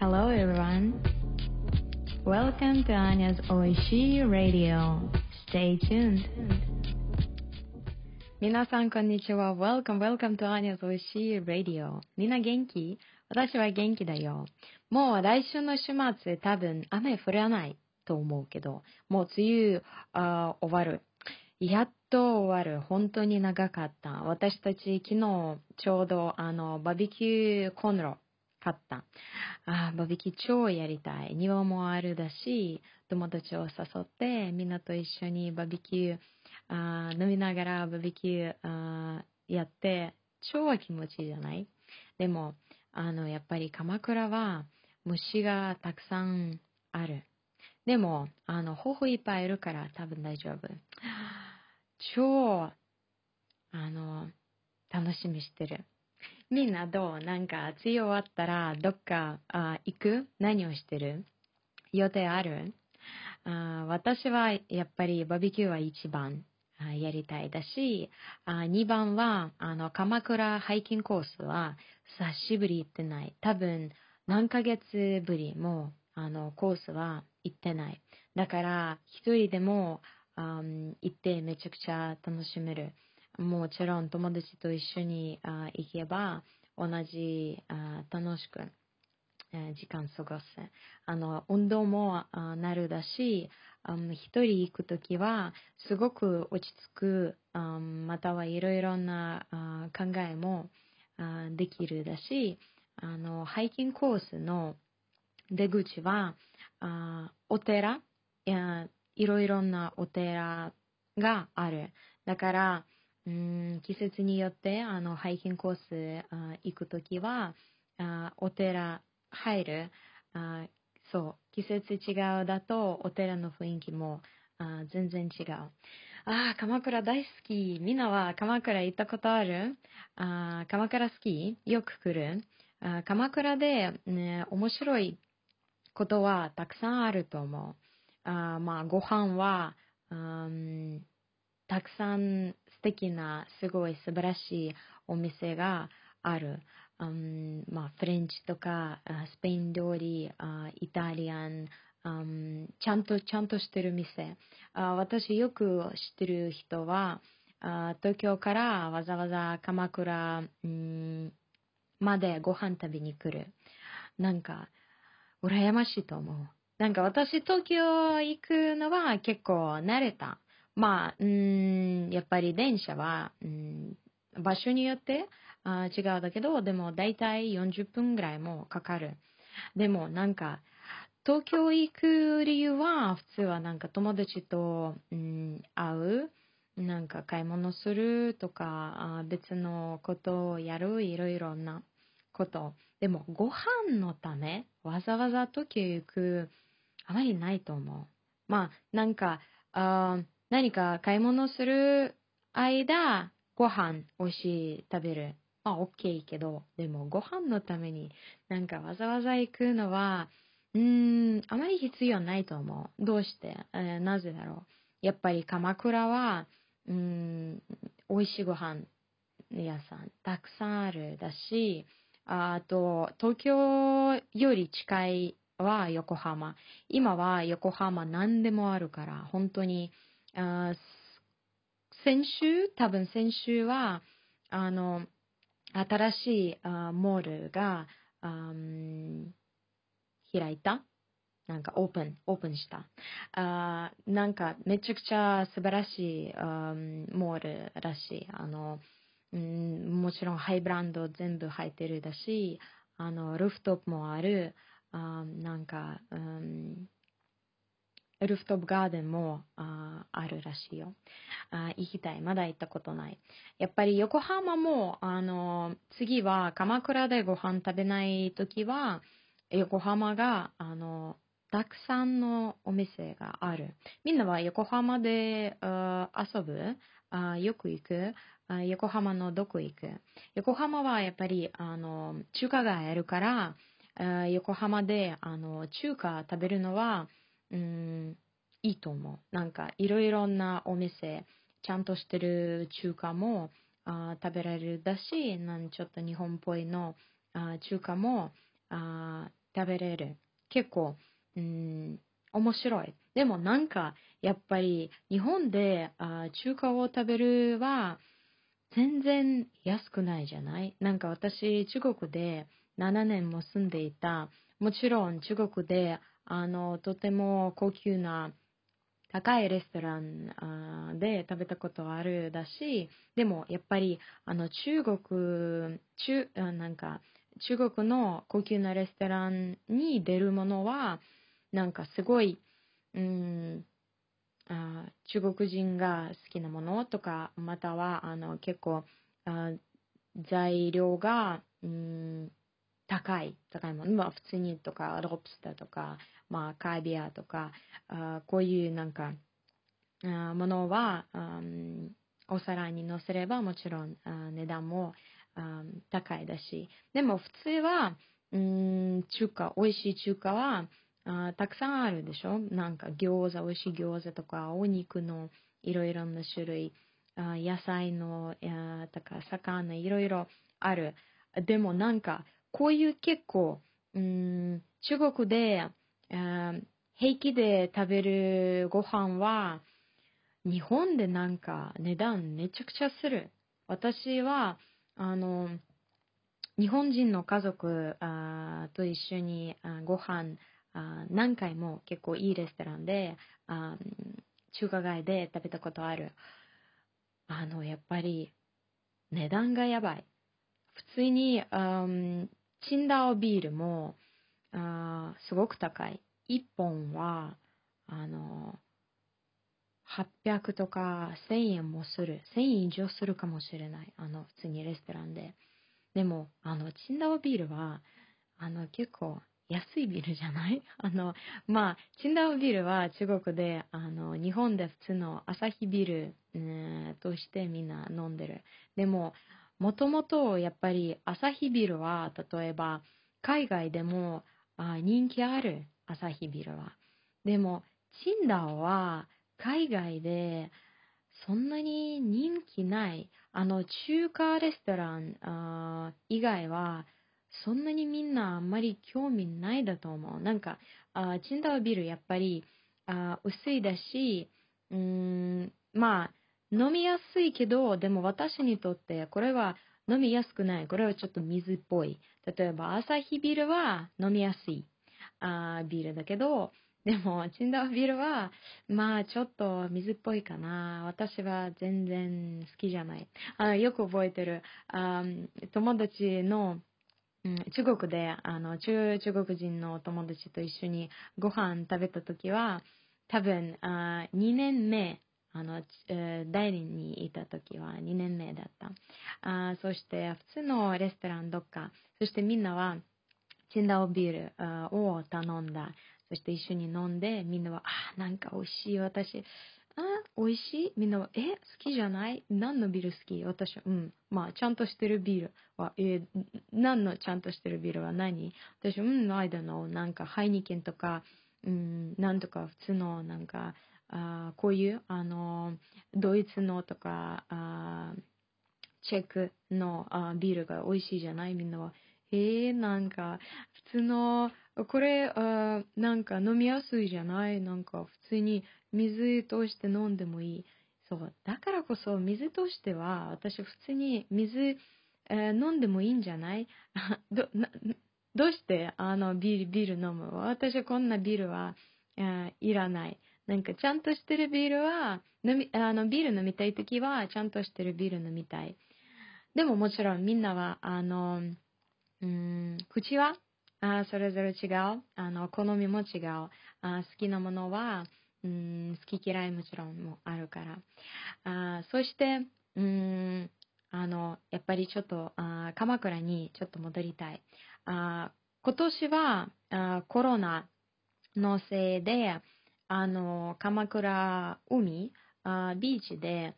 Hello everyone. Welcome to Anya's Oishi Radio. Stay tuned. 皆さんこんにちは。Welcome, welcome to Anya's Oishi Radio. みんな元気私は元気だよ。もう来週の週末多分雨降らないと思うけど、もう梅雨あ終わる。やっと終わる。本当に長かった。私たち昨日ちょうどあのバーベキューコンロ買った。あバーベキュー超やりたい。庭もあるだし、友達を誘ってみんなと一緒にバーベキューあ飲みながらバーベキューあやって超気持ちいいじゃない？でも、あの、やっぱり鎌倉は虫がたくさんある。でも、あの、頬いっぱいいるから多分大丈夫。超、あの、楽しみしてる。みんなどう？なんか、梅雨終わったら、どっかあ行く？何をしてる？予定ある？あ私はやっぱりバーベキューは一番やりたいだし、あ2番は、あの、鎌倉ハイキングコースは久しぶり行ってない。多分何ヶ月ぶりも、あの、コースは行ってない。だから、一人でも、あ行ってめちゃくちゃ楽しめる。もちろん友達と一緒に行けば同じ楽しく時間過ごす。あの、運動もなるだし、一人行くときはすごく落ち着く、またはいろいろな考えもできるだし、あの、ハイキングコースの出口は、お寺いろいろなお寺がある。だから、ん、季節によってあのハイキングコースあ行くときはあお寺入るあそう季節違うだとお寺の雰囲気もあ全然違う。ああ鎌倉大好き。みんなは鎌倉行ったことある？あ鎌倉好きよく来る？あ鎌倉で、ね、面白いことはたくさんあると思う。あまあ、ご飯は、うん、たくさん素敵な、すごい素晴らしいお店がある。うん、まあ、フレンチとか、スペイン料理、イタリアン、うん、ちゃんと、ちゃんとしてる店。あ私よく知ってる人は、あ東京からわざわざ鎌倉、うん、までご飯食べに来る。なんか、羨ましいと思う。なんか私東京行くのは結構慣れた。まあ、うん、やっぱり電車は、うん、場所によってあ違うだけど、でも大体40分ぐらいもかかる。でもなんか、東京行く理由は、普通はなんか友達と、うん、会う、なんか買い物するとか、別のことをやる、いろいろなこと。でも、ご飯のため、わざわざ東京行く、あまりないと思う。まあ、なんか、あ何か買い物する間、ご飯美味しい食べる。まあ、OK けど、でもご飯のためになんかわざわざ行くのは、うーん、あまり必要ないと思う。どうして、えー、なぜだろう？やっぱり鎌倉は、うん、美味しいご飯屋さんたくさんあるだし、あと、東京より近いは横浜。今は横浜何でもあるから、本当に、あ先週、多分先週は、あの、新しいあモールが、開いた？なんかオープン、オープンした？あなんかめちゃくちゃ素晴らしいあモールらしい。あの、うん、もちろんハイブランド全部入ってるだし、あの、ルフトップもある。あなんか、うん、ルフトップガーデンもああるらしいよあ。行きたい。まだ行ったことない。やっぱり横浜も、あの、次は鎌倉でご飯食べないときは、横浜が、あの、たくさんのお店がある。みんなは横浜で遊ぶ？あよく行く？あ横浜のどこ行く？横浜はやっぱり、あの、中華街あるから、横浜であの中華食べるのは、うん、いいと思う。なんかいろいろなお店、ちゃんとしてる中華もあ食べられるだし、なんちょっと日本っぽいのあ中華もあ食べれる。結構、うん、面白い。でもなんか、やっぱり日本であ中華を食べるは全然安くないじゃない？なんか私、中国で7年も住んでいた。もちろん中国であのとても高級な高いレストランで食べたことあるだし、でもやっぱりあの中国、中、なんか中国の高級なレストランに出るものは、なんかすごい、うん、あ中国人が好きなものとか、またはあの結構あ材料が、うん、高い、高いもの、まあ普通にとか、ロブスターとか、まあカビアとか、あこういうなんか、あものは、お皿に乗せればもちろん値段も高いだし、でも普通は、うん、中華、美味しい中華はあたくさんあるでしょ？なんか餃子、美味しい餃子とか、お肉のいろいろな種類、あ野菜の、とか、魚、いろいろある。でもなんか、こういう結構、うん、中国で、平気で食べるご飯は、日本でなんか値段めちゃくちゃする。私は、あの、日本人の家族あと一緒にあご飯あ何回も結構いいレストランであ中華街で食べたことある。あの、やっぱり値段がやばい。普通に、あチンダオビールも、あすごく高い。1本は、あの、800とか1000円もする。1000円以上するかもしれない。あの、普通にレストランで。でも、あの、チンダオビールは、あの、結構安いビールじゃない？あの、まあ、チンダオビールは中国で、あの、日本で普通のアサヒビール、えー、としてみんな飲んでる。でも、もともとやっぱりアサヒビルは、例えば海外でも人気あるアサヒビルは。でも、チンダオは海外でそんなに人気ない。あの、中華レストラン以外は、そんなにみんなあんまり興味ないだと思う。なんか、あチンダオビルやっぱりあ薄いだし、うーん、まあ、飲みやすいけど、でも私にとってこれは飲みやすくない。これはちょっと水っぽい。例えば、アサヒビールは飲みやすいあビールだけど、でも、チンダオビールは、まあ、ちょっと水っぽいかな。私は全然好きじゃない。あのよく覚えてる。あ友達の、うん、中国で、あの中、中国人の友達と一緒にご飯食べたときは、多分あ2年目あの、えー、代理にいた時は2年目だった。あそして普通のレストランどっか、そしてみんなはチンダオビールを頼んだ。そして一緒に飲んで、みんなは、あ、なんか美味しい。私、あ、美味しい？みんなは、え、好きじゃない？何のビール好き？私は、うん。まあ、ちゃんとしてるビールは、えー、何のちゃんとしてるビールは何？私、うん、I don't know. なんか、ハイニケンとか、うん、なんとか普通の、なんか、あこういうあのドイツのとかあチェックのあビールが美味しいじゃない？みんなは。えー、なんか普通のこれあなんか飲みやすいじゃない？なんか普通に水として飲んでもいい。そうだからこそ水としては私普通に水、えー、飲んでもいいんじゃない？どどうしてあのビールビール飲む？私はこんなビールは、えー、いらない。なんかちゃんとしてるビールは、飲み、あの、ビール飲みたいときは、ちゃんとしてるビール飲みたい。でももちろんみんなは、あの、うん、口は、あそれぞれ違う。あの、好みも違う。あ好きなものは、うん、好き嫌いもちろんもあるから。あそして、うん、あの、やっぱりちょっと、あ鎌倉にちょっと戻りたい。あ今年はあコロナのせいで、あの、鎌倉海、あビーチで、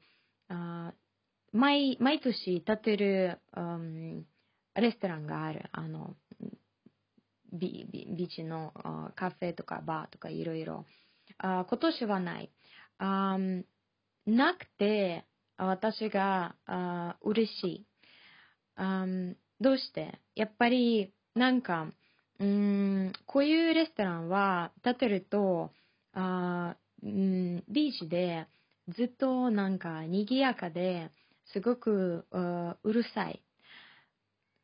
あ毎、毎年建てる、うん、レストランがある。あの、ビビーチのあカフェとかバーとかいろいろ。あ今年はない。あなくて、私があ嬉しいあ。どうして？やっぱり、なんか、うん、こういうレストランは、建てると、あうん、ビーチでずっとなんか賑やかで、すごくうるさい。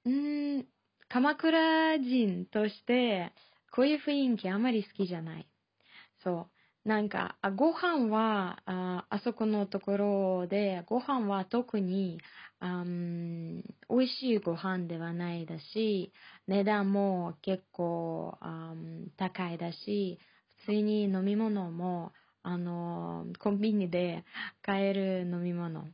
うん、鎌倉人として、こういう雰囲気あまり好きじゃない。そう。なんか、あご飯はあ、あそこのところで、ご飯は特に、あん美味しいご飯ではないだし、値段も結構あん高いだし、普通に飲み物も、あの、コンビニで買える飲み物。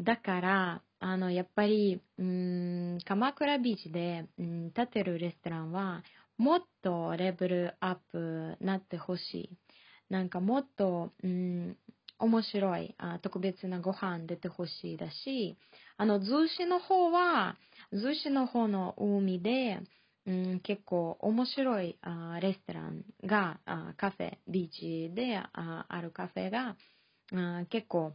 だから、あの、やっぱり、うん、鎌倉ビーチで、うん、建てるレストランは、もっとレベルアップなってほしい。なんかもっと、うん、面白いあ特別なご飯出てほしいだし、あの、逗子の方は、逗子の方の海で、うん、結構面白いあレストランが、あカフェ、ビーチでああるカフェが、あ結構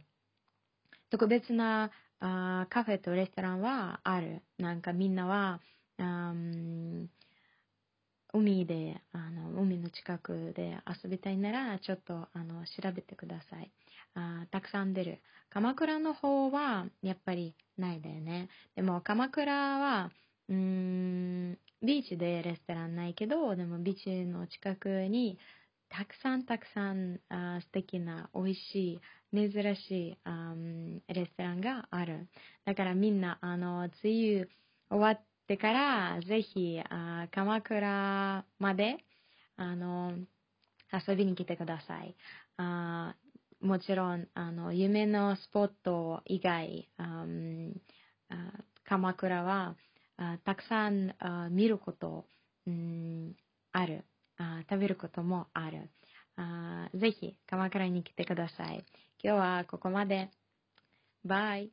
特別なあカフェとレストランはある。なんかみんなは、あ海で、あの、海の近くで遊びたいなら、ちょっと、あの、調べてください。あたくさん出る。鎌倉の方は、やっぱりないだよね。でも、鎌倉は、うーん、ビーチでレストランないけど、でもビーチの近くに、たくさんたくさんあ素敵な美味しい珍しいあレストランがある。だからみんな、あの、梅雨終わってから、ぜひ、鎌倉まで、あの、遊びに来てください。あもちろん、あの、夢のスポット以外、あ鎌倉は、たくさん見ること、ある。食べることもある。ぜひ、鎌倉に来てください。今日はここまで。バイ。